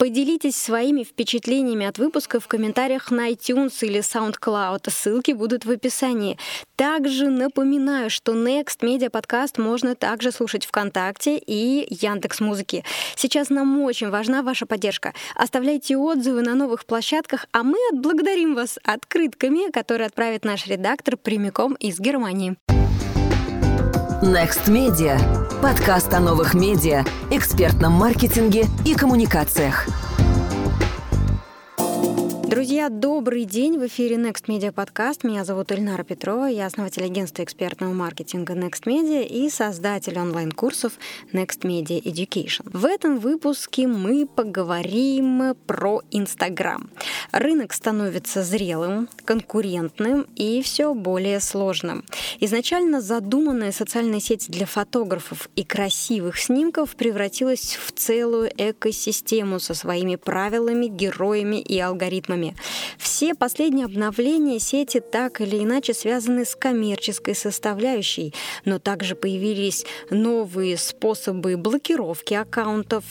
Поделитесь своими впечатлениями от выпуска в комментариях на iTunes или SoundCloud. Ссылки будут в описании. Также напоминаю, что Next Media подкаст можно также слушать ВКонтакте и Яндекс Музыки. Сейчас нам очень важна ваша поддержка. Оставляйте отзывы на новых площадках, а мы отблагодарим вас открытками, которые отправит наш редактор прямиком из Германии. Next Media. Подкаст о новых медиа, экспертном маркетинге и коммуникациях. Друзья, добрый день! В эфире Next Media Podcast. Меня зовут Ильнара Петрова. Я основатель агентства экспертного маркетинга Next Media и создатель онлайн-курсов Next Media Education. В этом выпуске мы поговорим про Инстаграм. Рынок становится зрелым, конкурентным и все более сложным. Изначально задуманная социальная сеть для фотографов и красивых снимков превратилась в целую экосистему со своими правилами, героями и алгоритмами платформами. Все последние обновления сети так или иначе связаны с коммерческой составляющей, но также появились новые способы блокировки аккаунтов,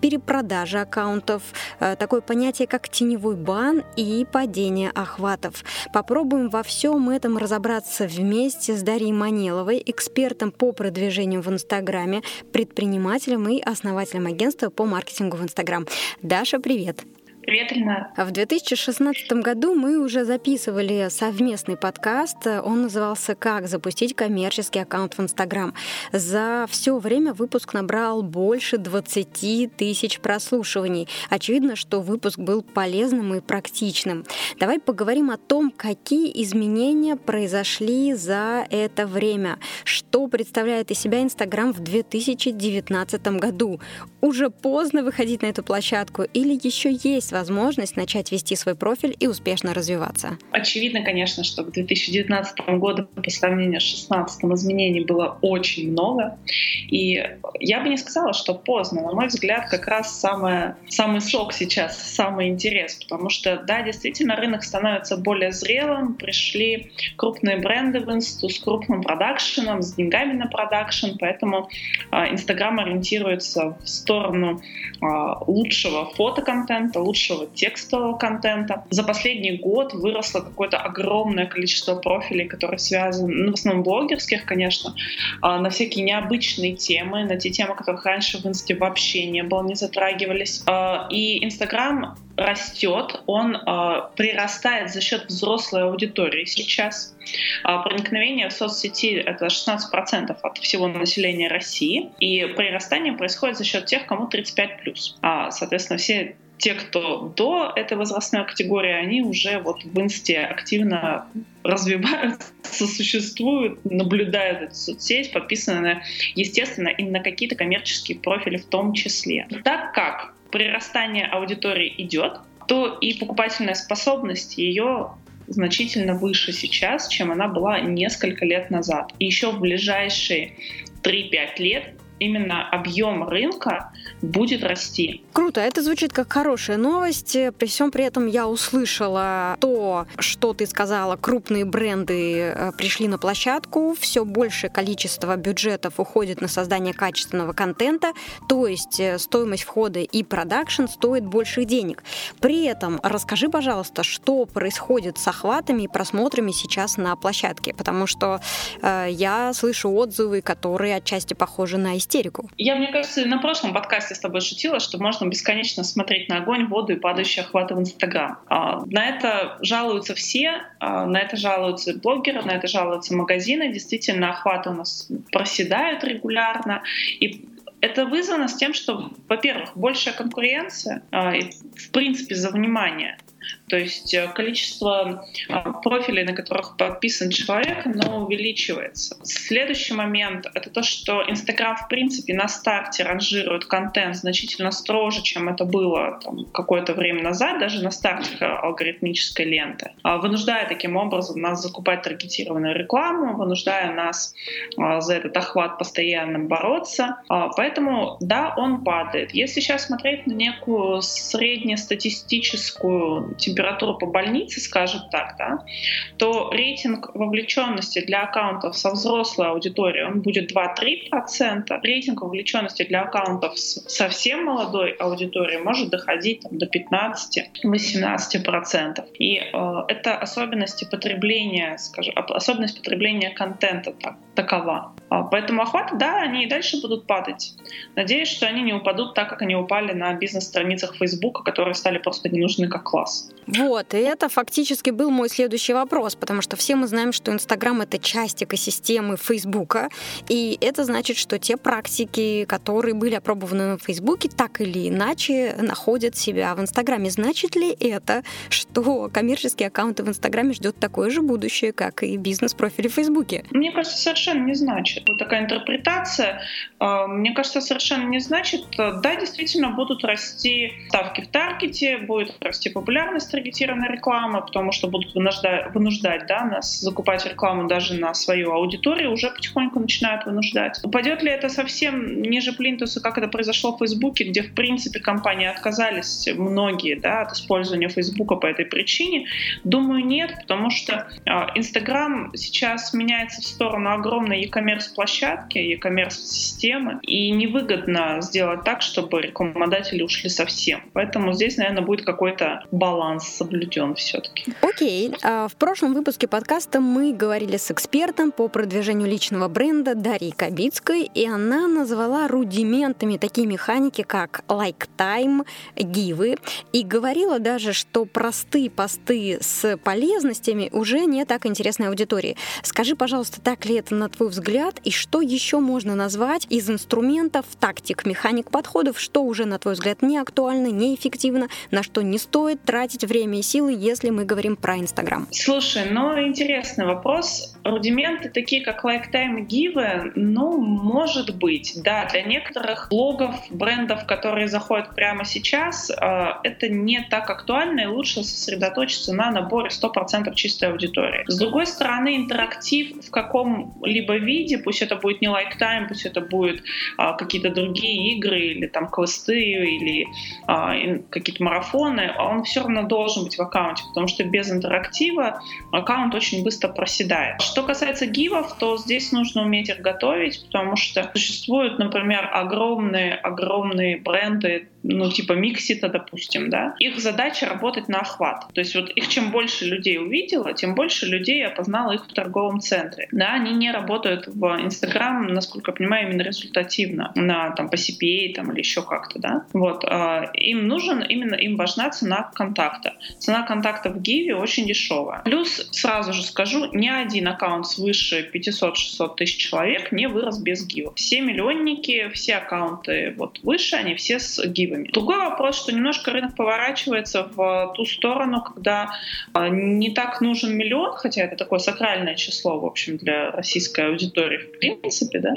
перепродажи аккаунтов, э, такое понятие, как теневой бан и падение охватов. Попробуем во всем этом разобраться вместе с Дарьей Манеловой, экспертом по продвижению в Инстаграме, предпринимателем и основателем агентства по маркетингу в Инстаграм. Даша, привет! Привет, Ильнар. В 2016 году мы уже записывали совместный подкаст. Он назывался «Как запустить коммерческий аккаунт в Инстаграм». За все время выпуск набрал больше 20 тысяч прослушиваний. Очевидно, что выпуск был полезным и практичным. Давай поговорим о том, какие изменения произошли за это время. Что представляет из себя Инстаграм в 2019 году? Уже поздно выходить на эту площадку или еще есть возможность начать вести свой профиль и успешно развиваться? Очевидно, конечно, что к 2019 году по сравнению с 2016 изменений было очень много. И я бы не сказала, что поздно. На мой взгляд, как раз самое, самый сок сейчас, самый интерес. Потому что, да, действительно, рынок становится более зрелым. Пришли крупные бренды в инсту с крупным продакшеном, с деньгами на продакшн. Поэтому а, Инстаграм ориентируется в сторону а, лучшего фотоконтента, лучшего лучшего текстового контента. За последний год выросло какое-то огромное количество профилей, которые связаны, ну, в основном блогерских, конечно, а, на всякие необычные темы, на те темы, которых раньше в инсте вообще не было, не затрагивались. А, и Инстаграм растет, он э, прирастает за счет взрослой аудитории сейчас. Э, проникновение в соцсети — это 16% от всего населения России, и прирастание происходит за счет тех, кому 35+. А, соответственно, все те, кто до этой возрастной категории, они уже вот в инсте активно развиваются, существуют, наблюдают эту соцсеть, подписаны, естественно, и на какие-то коммерческие профили в том числе. Так как прирастание аудитории идет, то и покупательная способность ее значительно выше сейчас, чем она была несколько лет назад. И еще в ближайшие 3-5 лет именно объем рынка будет расти. Круто, это звучит как хорошая новость. При всем при этом я услышала то, что ты сказала, крупные бренды э, пришли на площадку, все большее количество бюджетов уходит на создание качественного контента, то есть э, стоимость входа и продакшн стоит больше денег. При этом расскажи, пожалуйста, что происходит с охватами и просмотрами сейчас на площадке, потому что э, я слышу отзывы, которые отчасти похожи на истерику истерику. Я, мне кажется, на прошлом подкасте с тобой шутила, что можно бесконечно смотреть на огонь, воду и падающие охваты в Инстаграм. А, на это жалуются все, а, на это жалуются блогеры, на это жалуются магазины. Действительно, охваты у нас проседают регулярно. И это вызвано с тем, что, во-первых, большая конкуренция, а, в принципе, за внимание. То есть э, количество а, профилей, на которых подписан человек, оно увеличивается. Следующий момент — это то, что Инстаграм, в принципе, на старте ранжирует контент значительно строже, чем это было там, какое-то время назад, даже на старте алгоритмической ленты, а, вынуждая таким образом нас закупать таргетированную рекламу, вынуждая нас а, за этот охват постоянно бороться. Поэтому, да, он падает. Если сейчас смотреть на некую среднестатистическую температуру по больнице, скажем так, да, то рейтинг вовлеченности для аккаунтов со взрослой аудиторией он будет 2-3%. Рейтинг вовлеченности для аккаунтов с совсем молодой аудиторией может доходить там, до 15-18%. И э, это особенности потребления, скажем, особенность потребления контента так, такова. А, поэтому охваты, да, они и дальше будут падать. Надеюсь, что они не упадут так, как они упали на бизнес-страницах Facebook, которые стали просто не нужны как класс. Вот, и это фактически был мой следующий вопрос, потому что все мы знаем, что Инстаграм — это часть экосистемы Фейсбука, и это значит, что те практики, которые были опробованы на Фейсбуке, так или иначе находят себя в Инстаграме. Значит ли это, что коммерческие аккаунты в Инстаграме ждет такое же будущее, как и бизнес-профили в Фейсбуке? Мне кажется, совершенно не значит. Вот такая интерпретация, а, мне кажется, совершенно не значит. Да, действительно, будут расти ставки в таргете, будет расти популярность таргетированной рекламы, потому что будут вынуждать, вынуждать да, нас закупать рекламу даже на свою аудиторию, уже потихоньку начинают вынуждать. Упадет ли это совсем ниже плинтуса, как это произошло в Фейсбуке, где, в принципе, компании отказались многие да, от использования Фейсбука по этой причине? Думаю, нет, потому что Инстаграм сейчас меняется в сторону огромной e-commerce площадки, e-commerce системы, и невыгодно сделать так, чтобы рекламодатели ушли совсем. Поэтому здесь, наверное, будет какой-то баланс баланс соблюден все-таки. Окей. А, в прошлом выпуске подкаста мы говорили с экспертом по продвижению личного бренда Дарьей Кабицкой, и она назвала рудиментами такие механики, как like time, гивы, и говорила даже, что простые посты с полезностями уже не так интересны аудитории. Скажи, пожалуйста, так ли это на твой взгляд, и что еще можно назвать из инструментов, тактик, механик подходов, что уже, на твой взгляд, не актуально, неэффективно, на что не стоит тратить время и силы, если мы говорим про Инстаграм? Слушай, ну интересный вопрос. Рудименты такие, как Lifetime Give, ну, может быть, да, для некоторых блогов, брендов, которые заходят прямо сейчас, э, это не так актуально, и лучше сосредоточиться на наборе 100% чистой аудитории. С другой стороны, интерактив в каком-либо виде, пусть это будет не Lifetime, пусть это будут а, какие-то другие игры, или там квесты, или а, какие-то марафоны, он все равно должен должен быть в аккаунте, потому что без интерактива аккаунт очень быстро проседает. Что касается гивов, то здесь нужно уметь их готовить, потому что существуют, например, огромные-огромные бренды ну, типа Миксита, допустим, да, их задача работать на охват. То есть вот их чем больше людей увидела, тем больше людей опознала их в торговом центре. Да, они не работают в Инстаграм, насколько я понимаю, именно результативно, на там по CPA там или еще как-то, да. Вот, э, им нужен, именно им важна цена контакта. Цена контакта в Гиве очень дешевая. Плюс, сразу же скажу, ни один аккаунт свыше 500-600 тысяч человек не вырос без Гива. Все миллионники, все аккаунты вот выше, они все с Гива перспективами. Другой вопрос, что немножко рынок поворачивается в ту сторону, когда а, не так нужен миллион, хотя это такое сакральное число, в общем, для российской аудитории в принципе, да,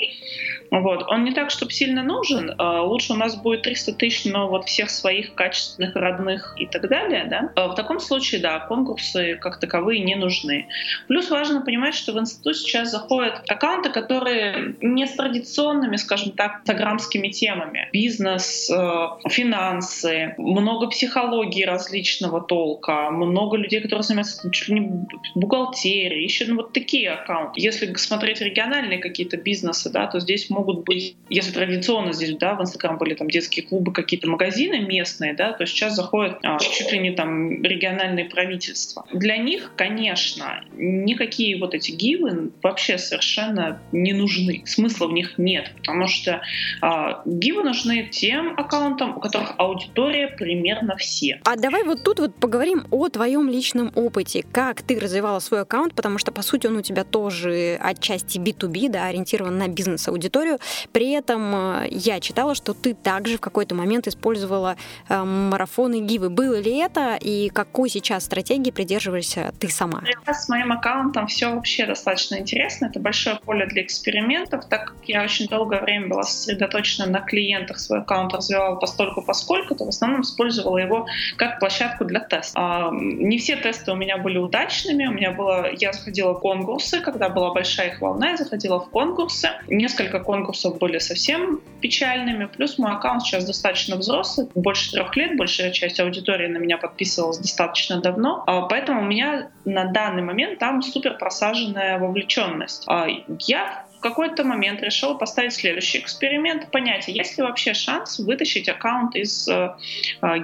вот. Он не так, чтобы сильно нужен. А, лучше у нас будет 300 тысяч, но вот всех своих качественных, родных и так далее. Да? В таком случае, да, конкурсы как таковые не нужны. Плюс важно понимать, что в институт сейчас заходят аккаунты, которые не с традиционными, скажем так, инстаграмскими темами. Бизнес, э, финансы, много психологии различного толка, много людей, которые занимаются чуть ли не бухгалтерией, еще ну, вот такие аккаунты. Если смотреть региональные какие-то бизнесы, да, то здесь могут быть, если традиционно здесь, да, в Инстаграм были там детские клубы, какие-то магазины местные, да, то сейчас заходят а, чуть ли не там региональные правительства. Для них, конечно, никакие вот эти гивы вообще совершенно не нужны. Смысла в них нет, потому что а, гивы нужны тем аккаунтам, у которых аудитория примерно все. А давай вот тут вот поговорим о твоем личном опыте. Как ты развивала свой аккаунт, потому что, по сути, он у тебя тоже отчасти B2B, да, ориентирован на бизнес-аудиторию. При этом э, я читала, что ты также в какой-то момент использовала э, марафоны гивы. Было ли это и какой сейчас стратегии придерживаешься ты сама? С моим аккаунтом все вообще достаточно интересно. Это большое поле для экспериментов, так как я очень долгое время была сосредоточена на клиентах, свой аккаунт развивала по постольку поскольку, то в основном использовала его как площадку для теста. А, не все тесты у меня были удачными. У меня было, я заходила в конкурсы, когда была большая их волна, я заходила в конкурсы. Несколько конкурсов были совсем печальными. Плюс мой аккаунт сейчас достаточно взрослый, больше трех лет, большая часть аудитории на меня подписывалась достаточно давно. А, поэтому у меня на данный момент там супер просаженная вовлеченность. А, я какой-то момент решила поставить следующий эксперимент, понять, есть ли вообще шанс вытащить аккаунт из э, э.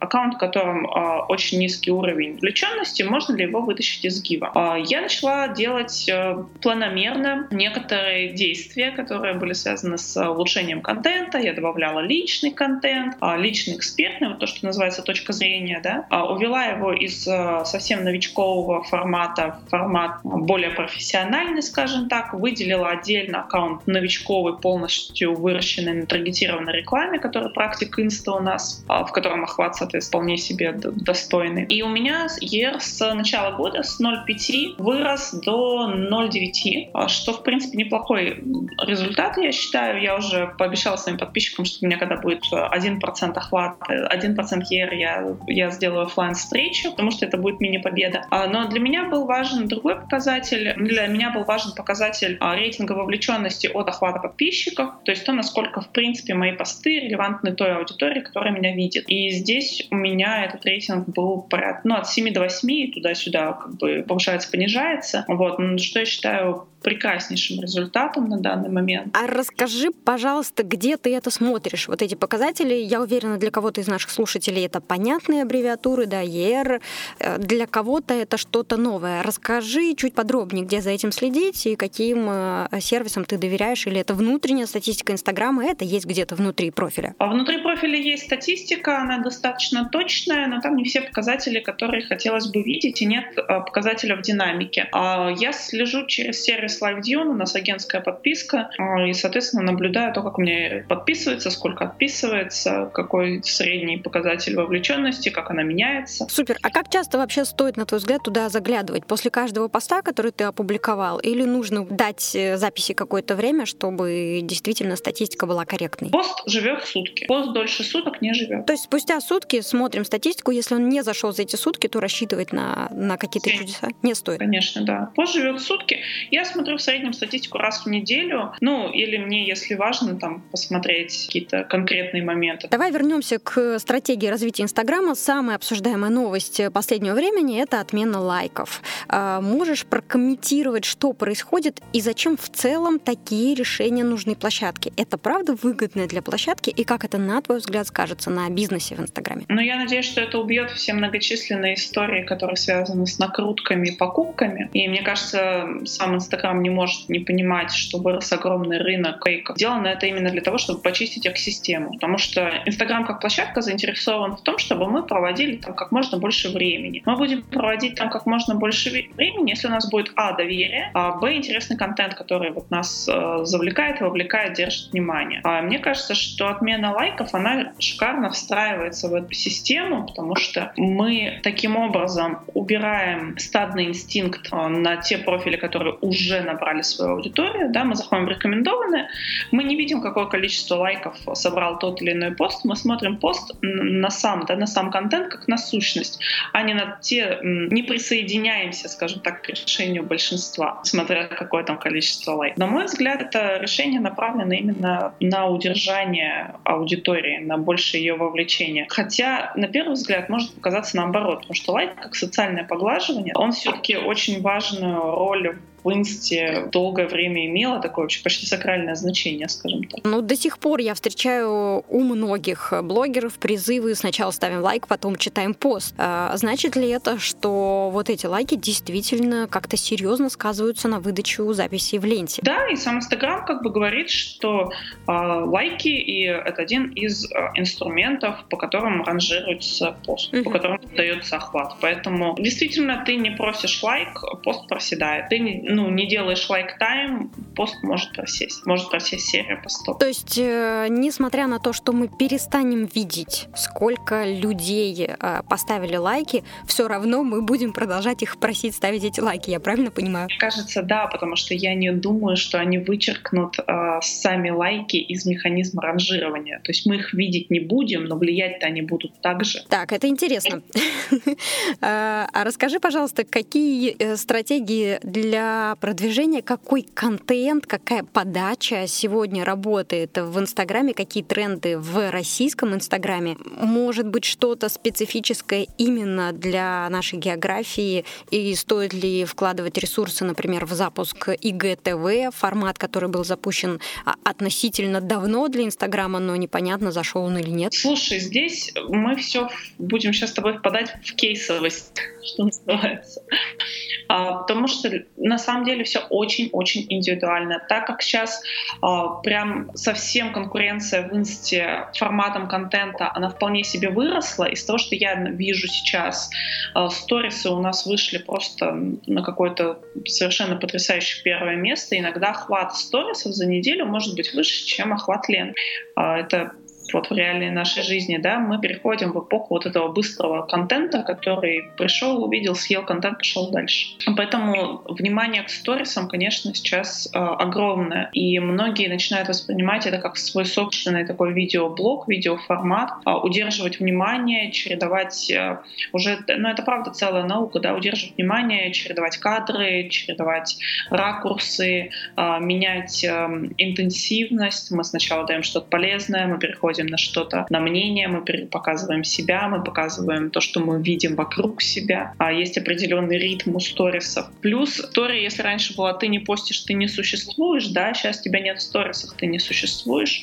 Аккаунт, в котором э, очень низкий уровень включенности, можно ли его вытащить из Гива. Э, я начала делать э, планомерно некоторые действия, которые были связаны с улучшением контента. Я добавляла личный контент, э, личный экспертный, вот то, что называется точка зрения, да, э, увела его из э, совсем новичкового формата в формат более профессиональный, скажем так, выделила отдельно аккаунт новичковый, полностью выращенный на таргетированной рекламе, который практик инста у нас, а, в котором охват, соответственно, вполне себе достойный. И у меня ER с начала года с 0,5 вырос до 0,9, а, что, в принципе, неплохой результат, я считаю. Я уже пообещала своим подписчикам, что у меня когда будет 1% охват, 1% ER, я, я сделаю офлайн встречу, потому что это будет мини-победа. А, но для меня был важен другой показатель. Для меня был важен показатель рейтинга вовлеченности от охвата подписчиков, то есть то, насколько, в принципе, мои посты релевантны той аудитории, которая меня видит. И здесь у меня этот рейтинг был порядка, ну, от 7 до 8 и туда-сюда как бы повышается, понижается. Вот. Что я считаю прекраснейшим результатом на данный момент. А расскажи, пожалуйста, где ты это смотришь? Вот эти показатели, я уверена, для кого-то из наших слушателей это понятные аббревиатуры, да, ER, э, для кого-то это что-то новое. Расскажи чуть подробнее, где за этим следить и каким э, сервисам ты доверяешь, или это внутренняя статистика Инстаграма, это есть где-то внутри профиля? А внутри профиля есть статистика, она достаточно точная, но там не все показатели, которые хотелось бы видеть, и нет э, показателя в динамике. А я слежу через сервис сервис LiveDune, у нас агентская подписка, а, и, соответственно, наблюдаю то, как меня подписывается, сколько отписывается, какой средний показатель вовлеченности, как она меняется. Супер. А как часто вообще стоит, на твой взгляд, туда заглядывать? После каждого поста, который ты опубликовал? Или нужно дать э, записи какое-то время, чтобы действительно статистика была корректной? Пост живет сутки. Пост дольше суток не живет. То есть спустя сутки смотрим статистику. Если он не зашел за эти сутки, то рассчитывать на, на какие-то чудеса не стоит. Конечно, да. Пост живет сутки. Я смотрю смотрю в среднем статистику раз в неделю. Ну, или мне, если важно, там, посмотреть какие-то конкретные моменты. Давай вернемся к стратегии развития Инстаграма. Самая обсуждаемая новость последнего времени — это отмена лайков. А, можешь прокомментировать, что происходит и зачем в целом такие решения нужны площадке? Это правда выгодно для площадки и как это, на твой взгляд, скажется на бизнесе в Инстаграме? Ну, я надеюсь, что это убьет все многочисленные истории, которые связаны с накрутками и покупками. И мне кажется, сам Инстаграм Инстаграм не может не понимать, что вырос огромный рынок фейков. Сделано это именно для того, чтобы почистить экосистему. Потому что Инстаграм как площадка заинтересован в том, чтобы мы проводили там как можно больше времени. Мы будем проводить там как можно больше времени, если у нас будет а. доверие, а б. интересный контент, который вот нас э, завлекает, вовлекает, держит внимание. А мне кажется, что отмена лайков, она шикарно встраивается в эту систему, потому что мы таким образом убираем стадный инстинкт э, на те профили, которые уже набрали свою аудиторию, да, мы заходим в рекомендованные, мы не видим, какое количество лайков собрал тот или иной пост, мы смотрим пост на сам, да, на сам контент как на сущность, а не на те, не присоединяемся, скажем так, к решению большинства, смотря какое там количество лайков. На мой взгляд, это решение направлено именно на удержание аудитории, на больше ее вовлечение. Хотя, на первый взгляд, может показаться наоборот, потому что лайк, как социальное поглаживание, он все-таки очень важную роль в инсте долгое время имела такое вообще почти сакральное значение, скажем так. Ну, до сих пор я встречаю у многих блогеров призывы сначала ставим лайк, потом читаем пост. А, значит ли это, что вот эти лайки действительно как-то серьезно сказываются на выдачу записей в ленте? Да, и сам Инстаграм как бы говорит, что э, лайки и это один из э, инструментов, по которым ранжируется пост, uh-huh. по которым дается охват. Поэтому действительно ты не просишь лайк, пост проседает. Ты не, ну, не делаешь like time, пост может просесть, может просесть серия постов. То есть, э, несмотря на то, что мы перестанем видеть, сколько людей э, поставили лайки, все равно мы будем продолжать их просить ставить эти лайки, я правильно понимаю? Кажется, да, потому что я не думаю, что они вычеркнут э, сами лайки из механизма ранжирования. То есть мы их видеть не будем, но влиять-то они будут также. Так, это интересно. А, а расскажи, пожалуйста, какие э, стратегии для продвижения, какой контент, какая подача сегодня работает в Инстаграме, какие тренды в российском Инстаграме? Может быть, что-то специфическое именно для нашей географии? И стоит ли вкладывать ресурсы, например, в запуск ИГТВ, формат, который был запущен а, относительно давно для Инстаграма, но непонятно, зашел он или нет? Слушай, здесь мы все будем сейчас с тобой впадать в кейсовость, что называется. А, потому что на самом деле все очень-очень индивидуально. Так как сейчас а, прям совсем конкуренция в инсте форматом контента, она вполне себе выросла. Из того, что я вижу сейчас, а, сторисы у нас вышли просто на какое-то совершенно потрясающее первое место. Иногда охват сторисов за неделю может быть выше, чем охват лент. Это вот в реальной нашей жизни, да, мы переходим в эпоху вот этого быстрого контента, который пришел, увидел, съел контент, пошел дальше. Поэтому внимание к сторисам, конечно, сейчас э, огромное. И многие начинают воспринимать это как свой собственный такой видеоблог, видеоформат, э, удерживать внимание, чередовать э, уже, ну это правда целая наука, да, удерживать внимание, чередовать кадры, чередовать ракурсы, э, менять э, интенсивность. Мы сначала даем что-то полезное, мы переходим переходим на что-то, на мнение, мы показываем себя, мы показываем то, что мы видим вокруг себя. А есть определенный ритм у сторисов. Плюс история, если раньше была «ты не постишь, ты не существуешь», да, сейчас тебя нет в сторисах, ты не существуешь,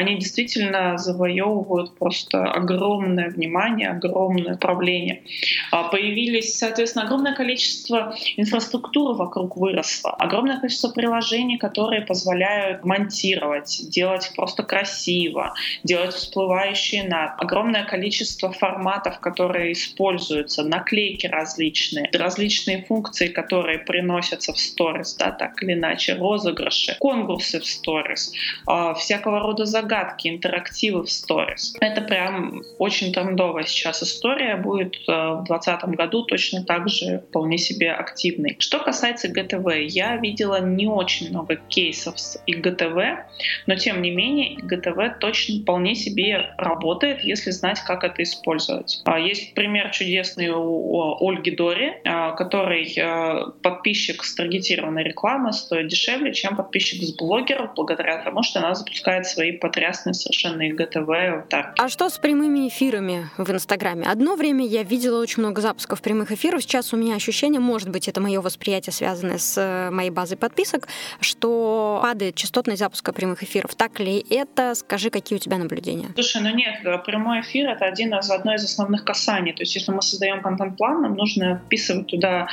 они действительно завоевывают просто огромное внимание, огромное управление. А появились, соответственно, огромное количество инфраструктуры вокруг выросло, огромное количество приложений, которые позволяют монтировать, делать просто красиво, делать всплывающие над. Огромное количество форматов, которые используются, наклейки различные, различные функции, которые приносятся в сторис, да, так или иначе, розыгрыши, конкурсы в сторис, э, всякого рода загадки, интерактивы в сторис. Это прям очень трендовая сейчас история, будет э, в 2020 году точно так же вполне себе активной. Что касается ГТВ, я видела не очень много кейсов с ИГТВ, но тем не менее ИГТВ точно вполне себе работает, если знать, как это использовать. А, есть пример чудесный у Ольги Дори, а, который а, подписчик с таргетированной рекламы стоит дешевле, чем подписчик с блогеров, благодаря тому, что она запускает свои потрясные совершенно ИГТВ в А что с прямыми эфирами в Инстаграме? Одно время я видела очень много запусков прямых эфиров. Сейчас у меня ощущение, может быть, это мое восприятие, связанное с э, моей базой подписок, что падает частотность запуска прямых эфиров. Так ли это? Скажи, какие у тебя наблюдения? Слушай, ну нет, прямой эфир — это один из, одно из основных касаний. То есть если мы создаем контент-план, нам нужно вписывать туда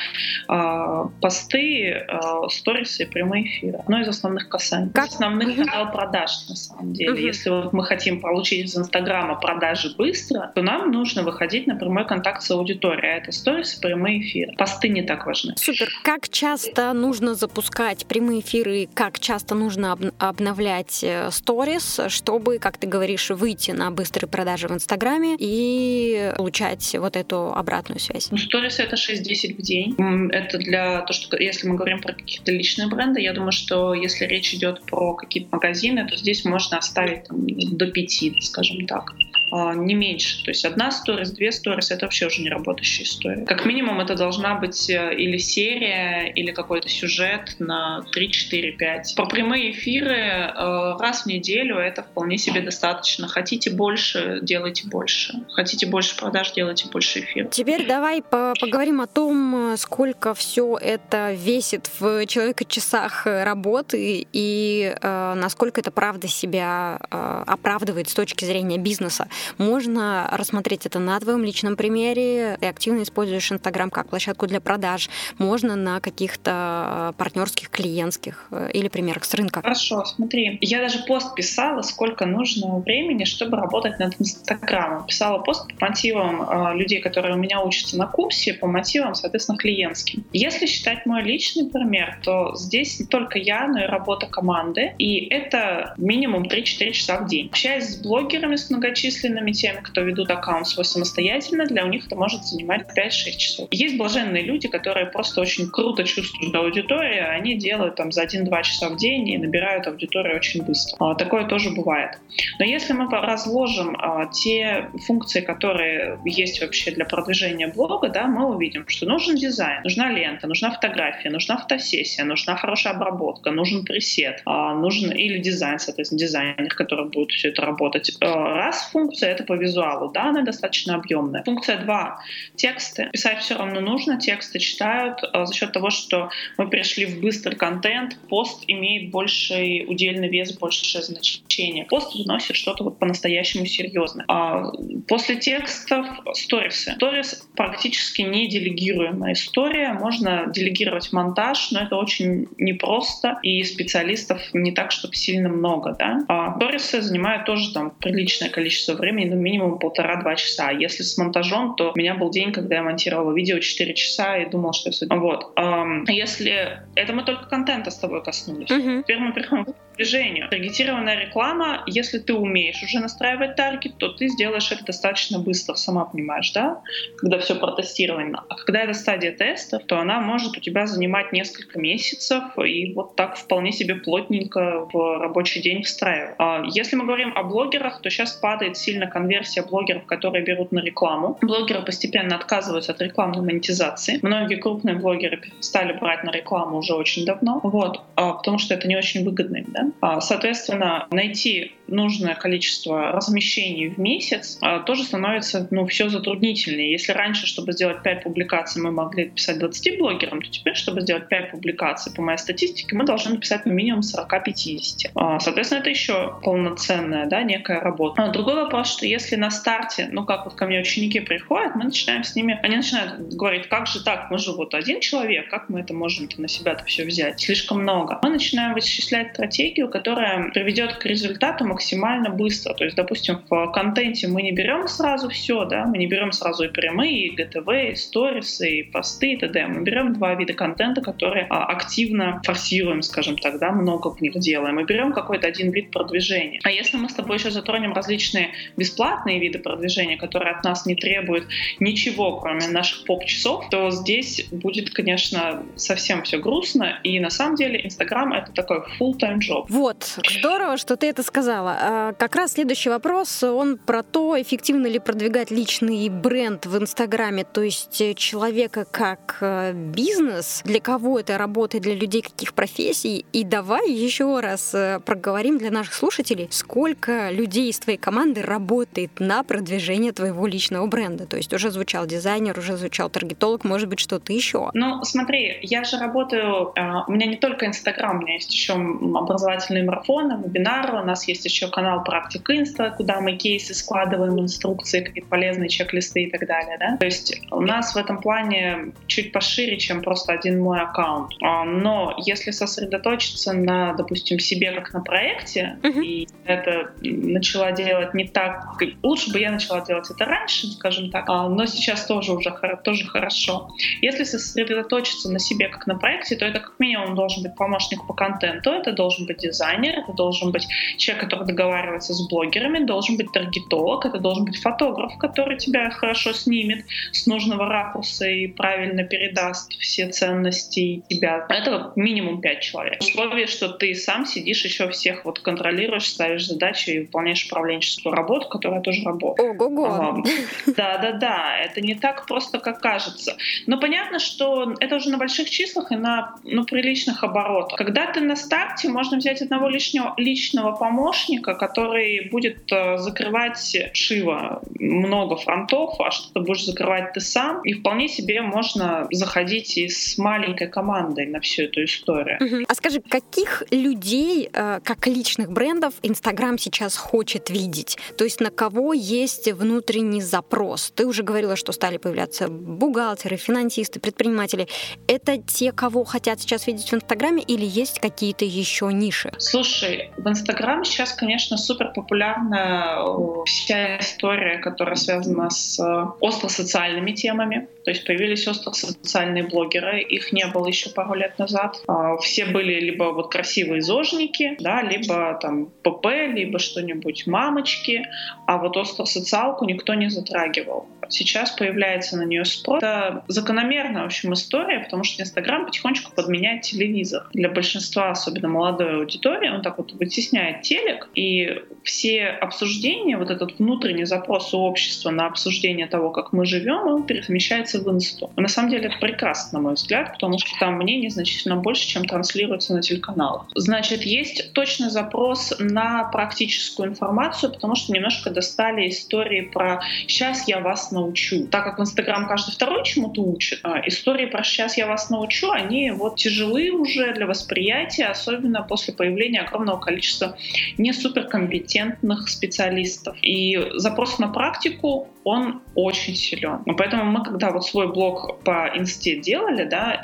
э, посты, э, сторисы и прямые эфиры. Одно из основных касаний. Как основных канал продаж, на самом деле. Угу. Если вот мы хотим получить из Инстаграма продажи быстро, то нам нужно выходить на прямой контакт с аудиторией. А это сторисы, прямые эфиры. Посты не так важны. Супер. Как часто нужно запускать прямые эфиры, как часто нужно об- обновлять э, сторис, чтобы, как ты говоришь, выйти на быстрые продажи в Инстаграме и получать вот эту обратную связь? Ну, сторис — это 6-10 в день. Это для того, что если мы говорим про какие-то личные бренды, я думаю, что если речь идет про какие-то магазины, то здесь можно оставить там, до 5, скажем так. А, не меньше. То есть одна сторис, две сторис — это вообще уже не работающая история. Как минимум это должна быть э, или серия, или какой-то сюжет на 3, 4, 5. Про прямые эфиры э, раз в неделю это вполне себе достаточно. Хотите больше, делайте больше. Хотите больше продаж, делайте больше эфиров. Теперь давай поговорим о том, сколько все это весит в человека-часах работы и э, насколько это правда себя оправдывает с точки зрения бизнеса. Можно рассмотреть это на твоем личном примере. Ты активно используешь Инстаграм как площадку для продаж. Можно на каких-то партнерских, клиентских э, или примерах с рынка. Хорошо, смотри. Я даже пост писала, сколько нужно времени, чтобы работать над Инстаграмом. Писала пост по мотивам э, людей, которые у меня учатся на курсе, по мотивам, соответственно, клиентским. Если считать мой личный пример, то здесь не только я, но и работа команды. И это минимум 3-4 часа в день. Общаясь с блогерами, с многочисленными теми, кто ведут аккаунт свой самостоятельно, для них это может занимать 5-6 часов. Есть блаженные люди, которые просто очень круто чувствуют аудиторию, они делают там за 1-2 часа в день и набирают аудиторию очень быстро. А, такое тоже бывает. Но если мы разложим а, те функции, которые есть вообще для продвижения блога, да, мы увидим, что нужен дизайн, нужна лента, нужна фотография, нужна фотосессия, нужна хорошая обработка, нужен пресет, а, нужен или дизайн, соответственно, дизайнер, который будет все это работать. Раз функция — это по визуалу, да, она достаточно объемная. Функция два — тексты. Писать все равно нужно, тексты читают э, за счет того, что мы перешли в быстрый контент, пост имеет больший удельный вес, большее значение. Пост вносит что-то вот по-настоящему серьезное. А после текстов — сторисы. Сторис практически не делегируемая история. Можно делегировать монтаж, но это очень непросто, и специалистов не так, чтобы сильно много. Да? А сторисы занимают тоже там приличное количество времени, ну, минимум полтора-два часа. Если с монтажом, то у меня был день, когда я монтировала видео 4 часа и думала, что все... Вот. Если... Это мы только контента с тобой коснулись. Uh-huh. Теперь мы переходим к движению. Таргетированная реклама, если ты умеешь уже настраивать таргет, то ты сделаешь это достаточно быстро, сама понимаешь, да? Когда все протестировано. А когда это стадия тестов, то она может у тебя занимать несколько месяцев и вот так вполне себе плотненько в рабочий день встраивать. А если мы говорим о блогерах, то сейчас падает сильно конверсия блогеров, которые берут на рекламу. Блогеры постепенно отказываются от рекламной монетизации. Многие крупные блогеры стали брать на рекламу уже очень давно, вот, а, потому что это не очень выгодно да? А, соответственно, найти нужное количество размещений в месяц а, тоже становится ну, все затруднительнее. Если раньше, чтобы сделать 5 публикаций, мы могли писать 20 блогерам, то теперь, чтобы сделать 5 публикаций, по моей статистике, мы должны написать ну, минимум 40-50. А, соответственно, это еще полноценная да, некая работа. Другой вопрос, что если на старте, ну как вот ко мне ученики приходят, мы начинаем с ними, они начинают говорить, как же так, мы же вот один человек, как мы это можем на себя-то все взять? Слишком много. Мы начинаем вычислять стратегию, которая приведет к результату максимально быстро. То есть, допустим, в контенте мы не берем сразу все, да, мы не берем сразу и прямые, и ГТВ, и сторисы, и посты, и т.д. Мы берем два вида контента, которые а, активно форсируем, скажем так, да, много в них делаем. Мы берем какой-то один вид продвижения. А если мы с тобой еще затронем различные бесплатные виды продвижения, которые от нас не требуют ничего, кроме наших поп-часов, то здесь будет, конечно, совсем все грустно. И на самом деле Инстаграм — это такой full-time job. Вот, здорово, что ты это сказала. А, как раз следующий вопрос, он про то, эффективно ли продвигать личный бренд в Инстаграме, то есть э, человека как э, бизнес, для кого это работает, для людей каких профессий. И давай еще раз э, проговорим для наших слушателей, сколько людей из твоей команды работает на продвижение твоего личного бренда. То есть уже звучал дизайнер, уже звучал таргетолог, может быть, что-то еще. Ну, смотри, я же работаю, у меня не только Инстаграм, у меня есть еще образовательные марафоны, вебинары. У нас есть еще канал «Практик Инста», куда мы кейсы складываем, инструкции, какие-то полезные чек-листы и так далее. Да? То есть у нас в этом плане чуть пошире, чем просто один мой аккаунт. А, но если сосредоточиться на, допустим, себе как на проекте, uh-huh. и это начала делать не так... Лучше бы я начала делать это раньше, скажем так, а, но сейчас тоже уже тоже хорошо. Если сосредоточиться на себе как на проекте, то это как минимум должен быть помощник по контенту, это должен быть дизайнер, это должен быть человек, который договаривается с блогерами, должен быть таргетолог, это должен быть фотограф, который тебя хорошо снимет с нужного ракурса и правильно передаст все ценности тебя. Это минимум пять человек. В условии, что ты сам сидишь, еще всех вот контролируешь, ставишь задачи и выполняешь управленческую работу, которая тоже работа. Ого-го. Да-да-да, это не так просто, как кажется. Но понятно, что это уже на больших числах и на ну, приличных оборотах. Когда ты на старте, можно взять одного лишнего, личного помощника, художника, который будет э, закрывать шиво много фронтов, а что-то будешь закрывать ты сам. И вполне себе можно заходить и с маленькой командой на всю эту историю. Угу. А скажи, каких людей, э, как личных брендов, Инстаграм сейчас хочет видеть? То есть на кого есть внутренний запрос? Ты уже говорила, что стали появляться бухгалтеры, финансисты, предприниматели. Это те, кого хотят сейчас видеть в Инстаграме или есть какие-то еще ниши? Слушай, в Инстаграм сейчас, конечно, супер популярна э, вся история, которая связана с э, остро-социальными темами. То есть появились остро-социальные блогеры, их не было еще пару лет назад. А, все были либо вот красивые зожники, да, либо там ПП, либо что-нибудь мамочки, а вот остро-социалку никто не затрагивал. Сейчас появляется на нее спрос. Это закономерная, в общем, история, потому что Инстаграм потихонечку подменяет телевизор. Для большинства, особенно молодой аудитории, он так вот вытесняет телек, и все обсуждения, вот этот внутренний запрос у общества на обсуждение того, как мы живем, он перемещается в инсту. на самом деле это прекрасно, на мой взгляд, потому что там мнений значительно больше, чем транслируется на телеканалах. Значит, есть точный запрос на практическую информацию, потому что немножко достали истории про «сейчас я вас научу». Так как в Инстаграм каждый второй чему-то учит, а истории про «сейчас я вас научу», они вот тяжелые уже для восприятия, особенно после появления огромного количества не суперкомпетентных специалистов. И запрос на практику он очень силен. Поэтому мы, когда вот свой блог по инсте делали, да,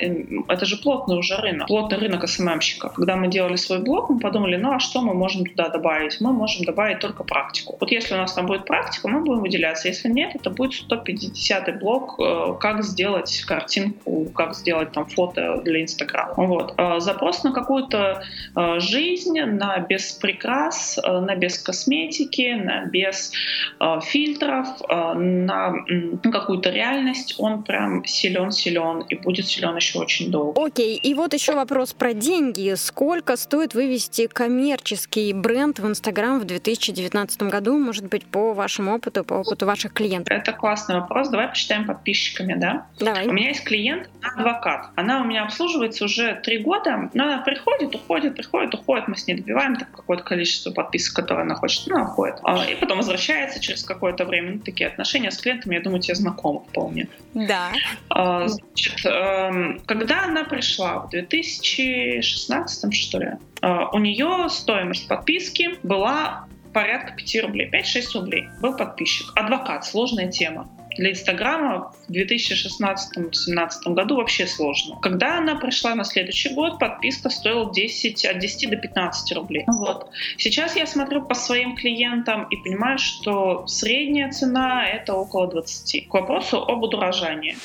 это же плотный уже рынок, плотный рынок СММщиков. Когда мы делали свой блог, мы подумали, ну а что мы можем туда добавить? Мы можем добавить только практику. Вот если у нас там будет практика, мы будем выделяться. Если нет, это будет 150 блог, э, как сделать картинку, как сделать там фото для Инстаграма. Вот. Э, запрос на какую-то э, жизнь, на без прикрас, на без косметики, на без фильтров, на какую-то реальность, он прям силен-силен и будет силен еще очень долго. Окей, и вот еще вопрос про деньги. Сколько стоит вывести коммерческий бренд в Инстаграм в 2019 году, может быть, по вашему опыту, по опыту ваших клиентов? Это классный вопрос. Давай посчитаем подписчиками, да? Давай. У меня есть клиент, адвокат. Она у меня обслуживается уже три года, но она приходит, уходит, приходит, уходит. Мы с ней добиваем так какое-то количество подписок, которые она хочет, ну, уходит. А, и потом возвращается через какое-то время. Ну, такие отношения с клиентами, я думаю, тебе знакомы вполне. Да. А, значит, эм, когда она пришла в 2016 что ли, а, у нее стоимость подписки была порядка 5 рублей, 5-6 рублей был подписчик. Адвокат, сложная тема для Инстаграма в 2016-2017 году вообще сложно. Когда она пришла на следующий год, подписка стоила 10, от 10 до 15 рублей. Вот. Сейчас я смотрю по своим клиентам и понимаю, что средняя цена — это около 20. К вопросу об удорожании.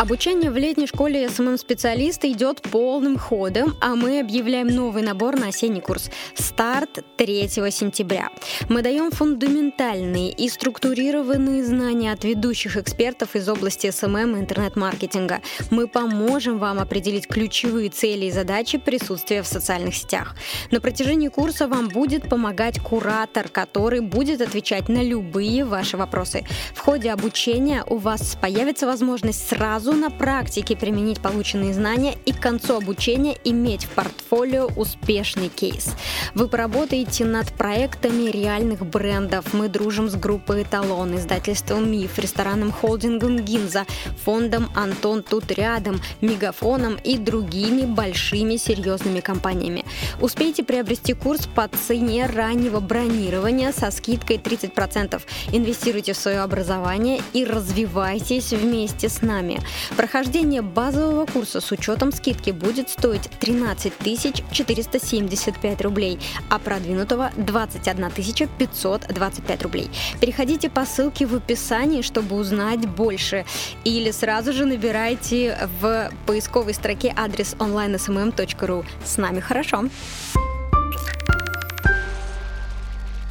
Обучение в летней школе SMM-специалиста идет полным ходом, а мы объявляем новый набор на осенний курс. Старт 3 сентября. Мы даем фундаментальные и структурированные знания от ведущих экспертов из области SMM и интернет-маркетинга. Мы поможем вам определить ключевые цели и задачи присутствия в социальных сетях. На протяжении курса вам будет помогать куратор, который будет отвечать на любые ваши вопросы. В ходе обучения у вас появится возможность сразу сразу на практике применить полученные знания и к концу обучения иметь в портфолио успешный кейс. Вы поработаете над проектами реальных брендов. Мы дружим с группой «Эталон», издательством «Миф», рестораном «Холдингом Гинза», фондом «Антон тут рядом», «Мегафоном» и другими большими серьезными компаниями. Успейте приобрести курс по цене раннего бронирования со скидкой 30%. Инвестируйте в свое образование и развивайтесь вместе с нами. Прохождение базового курса с учетом скидки будет стоить 13 475 рублей, а продвинутого 21 525 рублей. Переходите по ссылке в описании, чтобы узнать больше, или сразу же набирайте в поисковой строке адрес onlinesmm.ru. С нами хорошо!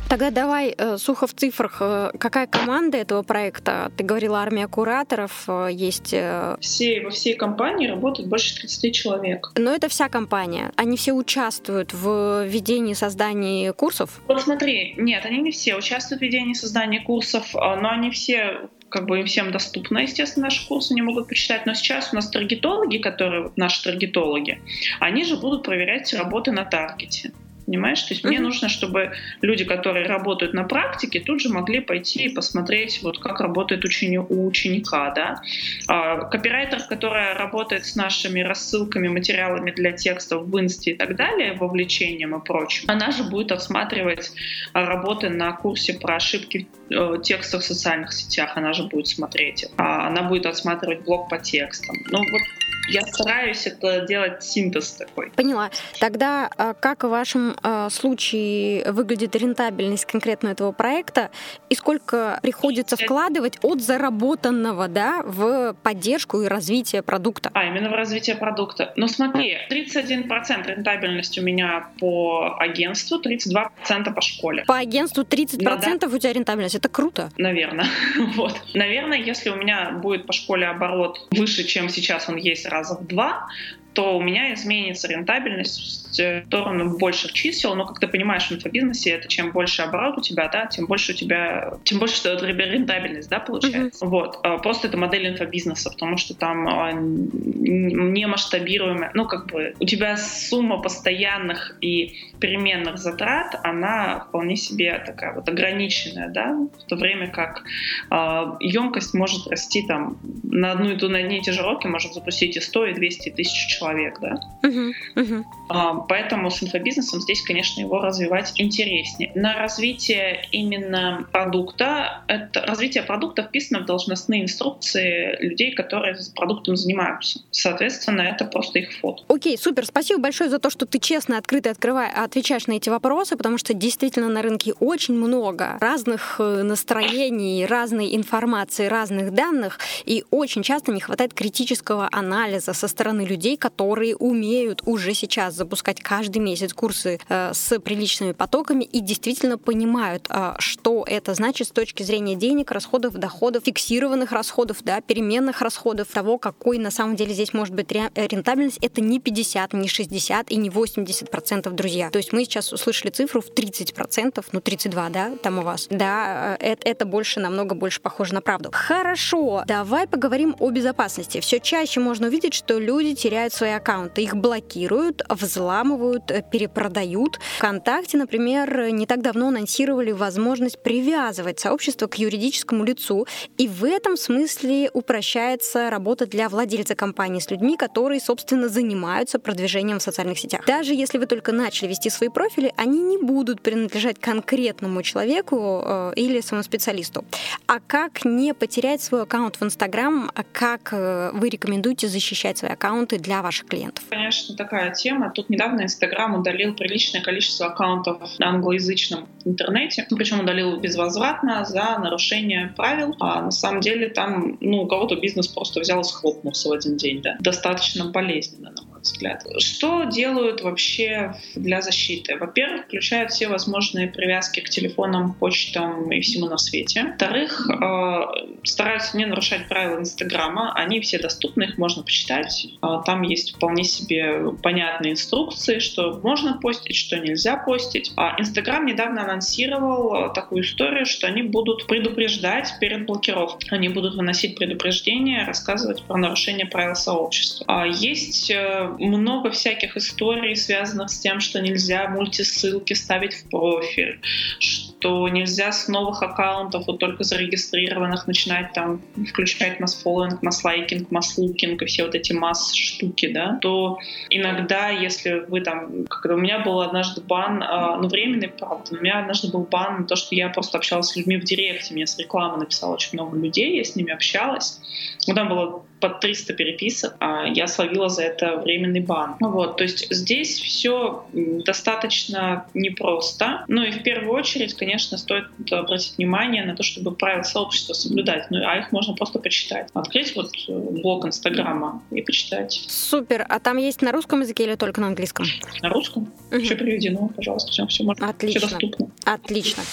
Тогда давай э, сухо в цифрах. Э, какая команда этого проекта? Ты говорила, армия кураторов э, есть. Все, во всей компании работают больше 30 человек. Но это вся компания. Они все участвуют в ведении, создании курсов? Вот смотри, нет, они не все участвуют в ведении, создании курсов, а, но они все как бы им всем доступно, естественно, наши курсы не могут почитать. Но сейчас у нас таргетологи, которые наши таргетологи, они же будут проверять работы на таргете понимаешь? То есть мне нужно, чтобы люди, которые работают на практике, тут же могли пойти и посмотреть, вот как работает учени- у ученика, да. А, копирайтер, которая работает с нашими рассылками, материалами для текстов в инсте и так далее, вовлечением и прочим, она же будет отсматривать работы на курсе про ошибки в э, текстах в социальных сетях, она же будет смотреть. А, она будет отсматривать блог по текстам. Ну вот я стараюсь это делать синтез такой. Поняла. Тогда а, как в вашем а, случае выглядит рентабельность конкретно этого проекта и сколько приходится вкладывать от заработанного да, в поддержку и развитие продукта? А, именно в развитие продукта. Ну смотри, 31% рентабельность у меня по агентству, 32% по школе. По агентству 30% да, да. у тебя рентабельность. Это круто. Наверное. вот. Наверное, если у меня будет по школе оборот выше, чем сейчас он есть раза в два, то у меня изменится рентабельность в сторону больших чисел. Но, как ты понимаешь, в инфобизнесе это чем больше оборот у тебя, да, тем больше у тебя, тем больше рентабельность, да, получается. Mm-hmm. Вот. А, просто это модель инфобизнеса, потому что там а, не масштабируемая, ну, как бы у тебя сумма постоянных и переменных затрат, она вполне себе такая вот ограниченная, да, в то время как э, емкость может расти там на одну и ту на одни и те же уроки может запустить и 100, и 200 тысяч человек, да. Uh-huh, uh-huh. Поэтому с инфобизнесом здесь, конечно, его развивать интереснее. На развитие именно продукта, это развитие продукта вписано в должностные инструкции людей, которые продуктом занимаются. Соответственно, это просто их фото. Окей, okay, супер. Спасибо большое за то, что ты честно, открыто открываешь отвечаешь на эти вопросы, потому что действительно на рынке очень много разных э, настроений, разной информации, разных данных, и очень часто не хватает критического анализа со стороны людей, которые умеют уже сейчас запускать каждый месяц курсы э, с приличными потоками и действительно понимают, э, что это значит с точки зрения денег, расходов, доходов, фиксированных расходов, да, переменных расходов, того, какой на самом деле здесь может быть рентабельность. Это не 50, не 60 и не 80 процентов, друзья. То есть мы сейчас услышали цифру в 30%, ну 32, да, там у вас. Да, это, это больше, намного больше похоже на правду. Хорошо, давай поговорим о безопасности. Все чаще можно увидеть, что люди теряют свои аккаунты, их блокируют, взламывают, э, перепродают. Вконтакте, например, не так давно анонсировали возможность привязывать сообщество к юридическому лицу, и в этом смысле упрощается работа для владельца компании с людьми, которые, собственно, занимаются продвижением в социальных сетях. Даже если вы только начали вести свои профили, они не будут принадлежать конкретному человеку э, или своему специалисту. А как не потерять свой аккаунт в Инстаграм? А как э, вы рекомендуете защищать свои аккаунты для ваших клиентов? Конечно, такая тема. Тут недавно Инстаграм удалил приличное количество аккаунтов на англоязычном интернете, причем удалил безвозвратно за нарушение правил. А на самом деле там, ну, у кого-то бизнес просто взял и схлопнулся в один день, да. Достаточно болезненно, на мой взгляд. Что делают вообще для защиты? Во-первых, включают все возможные привязки к телефонам, почтам и всему на свете. Во-вторых, э, стараются не нарушать правила Инстаграма. Они все доступны, их можно почитать. А, там есть вполне себе понятные инструкции, что можно постить, что нельзя постить. А Инстаграм недавно анонсировал такую историю, что они будут предупреждать перед блокировкой. Они будут выносить предупреждения, рассказывать про нарушение правил сообщества. А есть э, много всяких историй, связанных с тем, что нельзя мультисылки ставить в профиль, что нельзя с новых аккаунтов, вот только зарегистрированных, начинать там включать масс-фолловинг, масс-лайкинг, масс-лукинг и все вот эти масс-штуки, да, то иногда, если вы там, когда у меня был однажды бан, э, ну, временный, правда, у меня однажды был бан на то, что я просто общалась с людьми в директе, мне с рекламы написало очень много людей, я с ними общалась, ну, там было под 300 переписок, а я словила за это временный бан. Вот, то есть здесь все достаточно непросто. Ну и в первую очередь, конечно, стоит обратить внимание на то, чтобы правила сообщества соблюдать. Ну, а их можно просто почитать. Открыть вот э, блог Инстаграма и почитать. Супер. А там есть на русском языке или только на английском? На русском. Угу. Все приведено, пожалуйста, все, все можно. Отлично. Все доступно. Отлично.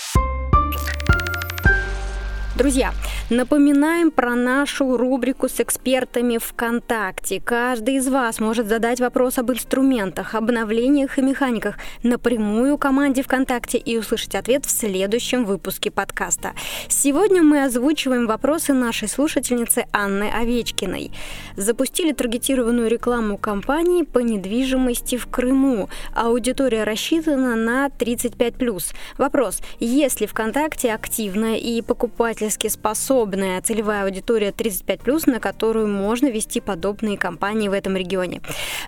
Друзья, напоминаем про нашу рубрику с экспертами ВКонтакте. Каждый из вас может задать вопрос об инструментах, обновлениях и механиках напрямую команде ВКонтакте и услышать ответ в следующем выпуске подкаста. Сегодня мы озвучиваем вопросы нашей слушательницы Анны Овечкиной. Запустили таргетированную рекламу компании по недвижимости в Крыму. Аудитория рассчитана на 35+. Вопрос, есть ли ВКонтакте активная и покупатель покупательски способная целевая аудитория 35+, на которую можно вести подобные кампании в этом регионе.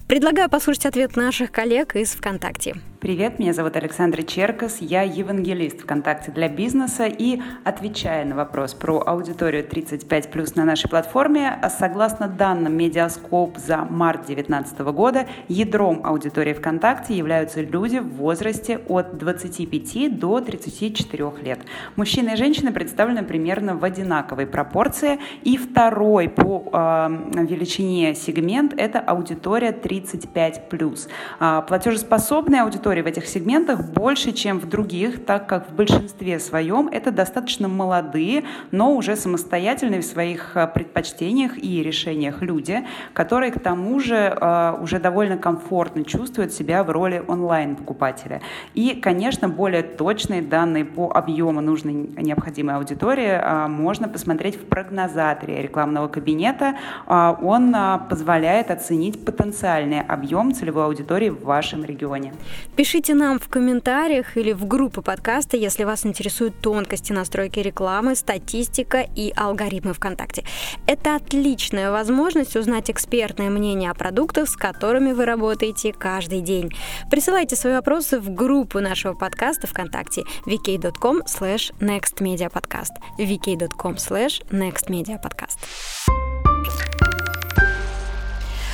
Предлагаю послушать ответ наших коллег из ВКонтакте. Привет, меня зовут Александра Черкас, я евангелист ВКонтакте для бизнеса и отвечая на вопрос про аудиторию 35+, на нашей платформе, согласно данным Медиаскоп за март 2019 года, ядром аудитории ВКонтакте являются люди в возрасте от 25 до 34 лет. Мужчины и женщины представлены примерно примерно в одинаковой пропорции. И второй по э, величине сегмент – это аудитория 35+. Э, платежеспособная аудитория в этих сегментах больше, чем в других, так как в большинстве своем это достаточно молодые, но уже самостоятельные в своих а, предпочтениях и решениях люди, которые к тому же э, уже довольно комфортно чувствуют себя в роли онлайн-покупателя. И, конечно, более точные данные по объему нужной необходимой аудитории а, можно посмотреть в прогнозаторе рекламного кабинета. А, он а, позволяет оценить потенциальный объем целевой аудитории в вашем регионе. Пишите нам в комментариях или в группы подкаста, если вас интересуют тонкости настройки рекламы, статистика и алгоритмы ВКонтакте. Это отличная возможность узнать экспертное мнение о продуктах, с которыми вы работаете каждый день. Присылайте свои вопросы в группу нашего подкаста ВКонтакте vk.com slash nextmediapodcast vk.com slash nextmediapodcast.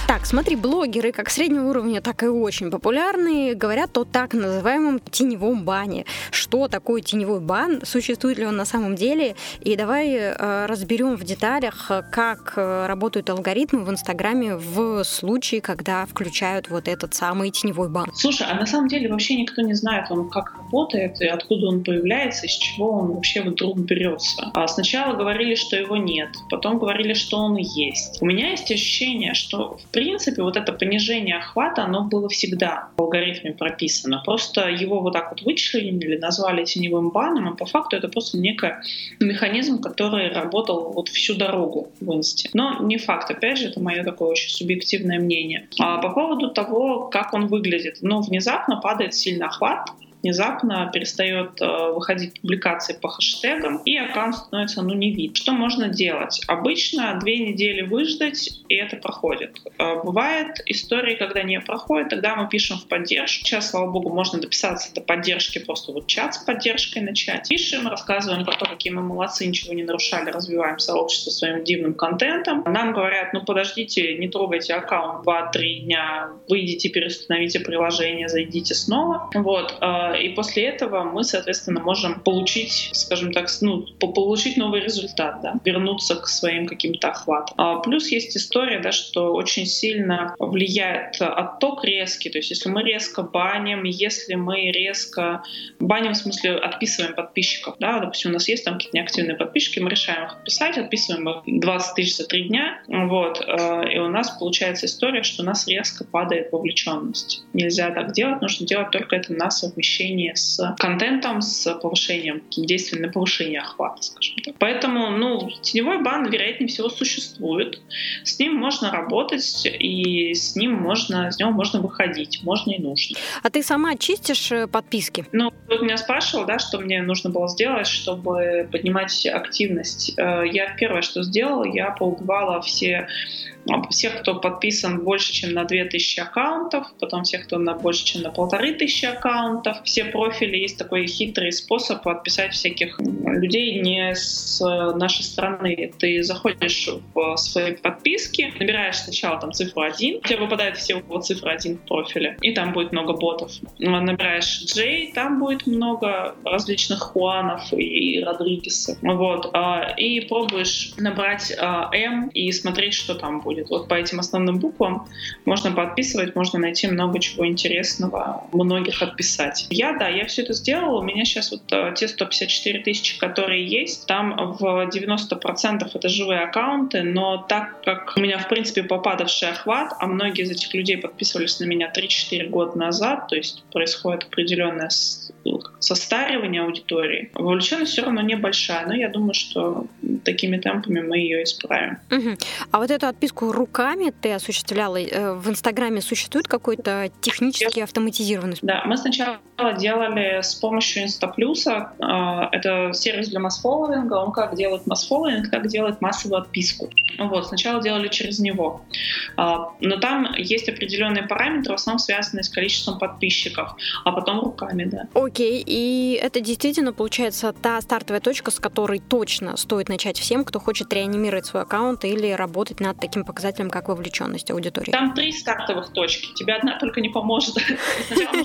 Так, смотри, блогеры как среднего уровня, так и очень популярные говорят о так называемом теневом бане. Что такое теневой бан? Существует ли он на самом деле? И давай э, разберем в деталях, как э, работают алгоритмы в Инстаграме в случае, когда включают вот этот самый теневой бан. Слушай, а на самом деле вообще никто не знает, он как работает, и откуда он появляется, из чего он вообще вдруг берется. А сначала говорили, что его нет, потом говорили, что он есть. У меня есть ощущение, что в принципе вот это понижение охвата, оно было всегда в алгоритме прописано. Просто его вот так вот вычленили, назвали теневым баном, а по факту это просто некий механизм, который работал вот всю дорогу в инсте. Но не факт, опять же, это мое такое очень субъективное мнение. А по поводу того, как он выглядит. Ну, внезапно падает сильно охват, внезапно перестает э, выходить публикации по хэштегам, и аккаунт становится ну, не вид. Что можно делать? Обычно две недели выждать, и это проходит. Э, бывает истории, когда не проходит, тогда мы пишем в поддержку. Сейчас, слава богу, можно дописаться до поддержки, просто вот чат с поддержкой начать. Пишем, рассказываем про то, какие мы молодцы, ничего не нарушали, развиваем сообщество своим дивным контентом. Нам говорят, ну подождите, не трогайте аккаунт 2-3 дня, выйдите, переустановите приложение, зайдите снова. Вот. И после этого мы, соответственно, можем получить, скажем так, ну, получить новый результат, да, вернуться к своим каким-то охватам. А плюс есть история, да, что очень сильно влияет отток резкий, то есть если мы резко баним, если мы резко баним, в смысле отписываем подписчиков, да, допустим, у нас есть там какие-то неактивные подписчики, мы решаем их отписать, отписываем их 20 тысяч за три дня, вот, э, и у нас получается история, что у нас резко падает вовлеченность. Нельзя так делать, нужно делать только это на совмещение совмещении с контентом, с повышением действий на повышение охвата, скажем так. Поэтому, ну, теневой бан, вероятнее всего, существует. С ним можно работать, и с ним можно, с него можно выходить, можно и нужно. А ты сама чистишь э, подписки? Ну, вот меня спрашивал, да, что мне нужно было сделать, чтобы поднимать активность. Э, я первое, что сделала, я поубивала все всех, кто подписан больше, чем на 2000 аккаунтов, потом всех, кто на больше, чем на полторы тысячи аккаунтов. Все профили есть такой хитрый способ отписать всяких людей не с нашей стороны стороны ты заходишь в свои подписки, набираешь сначала там цифру 1, тебе выпадает всего цифра 1 в профиле, и там будет много ботов. Набираешь J, там будет много различных Хуанов и Родригесов. Вот. А, и пробуешь набрать а, M и смотреть, что там будет. Вот по этим основным буквам можно подписывать, можно найти много чего интересного, многих отписать. Я, да, я все это сделала. У меня сейчас вот а, те 154 тысячи, которые есть, там в 90% это живые аккаунты, но так как у меня, в принципе, попадавший охват, а многие из этих людей подписывались на меня 3-4 года назад, то есть происходит определенное состаривание аудитории, вовлеченность все равно небольшая, но я думаю, что такими темпами мы ее исправим. Угу. А вот эту отписку руками ты осуществляла э, в Инстаграме существует какой-то технически автоматизированный? Да, мы сначала делали с помощью Инстаплюса. Э, это сервис для масс-фолловинга. Он как делает масс-фолловинг, как делает массовую отписку. Вот, сначала делали через него. А, но там есть определенные параметры, в основном связанные с количеством подписчиков, а потом руками, да. Окей, и это действительно получается та стартовая точка, с которой точно стоит начать всем, кто хочет реанимировать свой аккаунт или работать над таким показателем, как вовлеченность аудитории. Там три стартовых точки. Тебе одна только не поможет. Сначала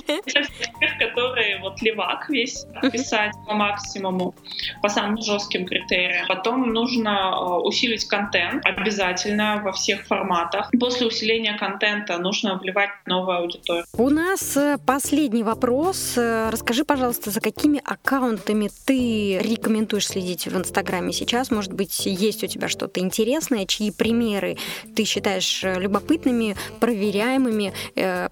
которые вот левак весь писать по максимуму, по самым жестким критериям. Потом нужно э, усилить контент обязательно во всех форматах. После усиления контента нужно вливать новую аудиторию. У нас э, последний вопрос. Э, расскажи, пожалуйста, за какими аккаунтами ты рекомендуешь следить в Инстаграме сейчас? Может быть, есть у тебя что-то интересное, чьи примеры ты считаешь любопытными, проверяемыми,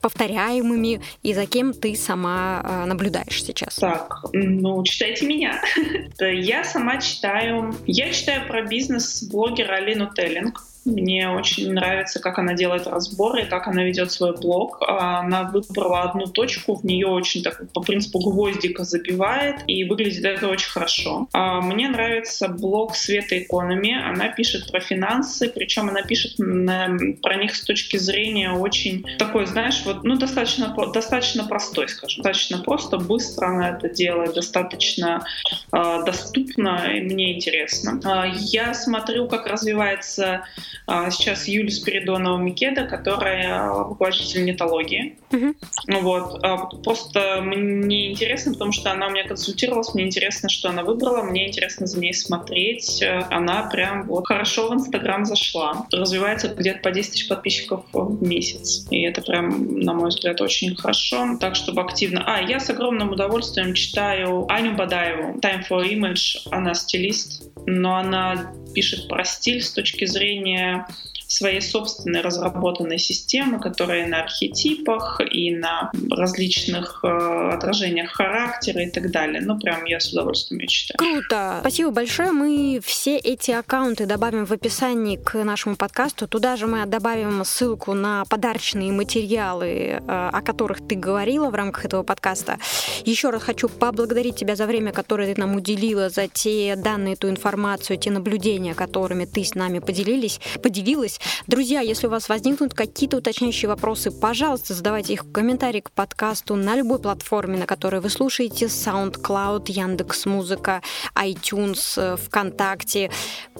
повторяемыми, и за кем ты сама наблюдаешь сейчас? Так, ну, читайте меня. Я сама читаю... Я читаю про бизнес-блогера Алину Теллинг. Мне очень нравится, как она делает разборы, как она ведет свой блог. Она выбрала одну точку, в нее очень так по принципу гвоздика забивает, и выглядит это очень хорошо. А мне нравится блог Света Экономи. Она пишет про финансы, причем она пишет про них с точки зрения очень такой, знаешь, вот, ну, достаточно, достаточно простой, скажем. Достаточно просто, быстро она это делает, достаточно э, доступно, и мне интересно. Я смотрю, как развивается а, сейчас Юлия Спиридонова-Микеда, которая руководитель нетологии. Uh-huh. Вот. А, просто мне интересно, потому что она у меня консультировалась, мне интересно, что она выбрала, мне интересно за ней смотреть. Она прям вот хорошо в Инстаграм зашла. Развивается где-то по 10 тысяч подписчиков в месяц. И это прям, на мой взгляд, очень хорошо. Так, чтобы активно... А, я с огромным удовольствием читаю Аню Бадаеву, Time for Image. Она стилист, но она пишет про стиль с точки зрения yeah. Своей собственной разработанной системы, которая на архетипах и на различных э, отражениях характера и так далее. Ну, прям я с удовольствием ее читаю. Круто! Спасибо большое. Мы все эти аккаунты добавим в описании к нашему подкасту. Туда же мы добавим ссылку на подарочные материалы, э, о которых ты говорила в рамках этого подкаста. Еще раз хочу поблагодарить тебя за время, которое ты нам уделила, за те данные, ту информацию, те наблюдения, которыми ты с нами поделились, поделилась есть. Друзья, если у вас возникнут какие-то уточняющие вопросы, пожалуйста, задавайте их в комментарии к подкасту на любой платформе, на которой вы слушаете, SoundCloud, Яндекс.Музыка, iTunes, ВКонтакте.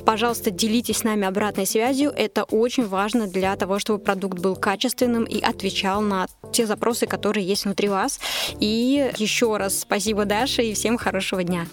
Пожалуйста, делитесь с нами обратной связью. Это очень важно для того, чтобы продукт был качественным и отвечал на те запросы, которые есть внутри вас. И еще раз спасибо, Даша, и всем хорошего дня.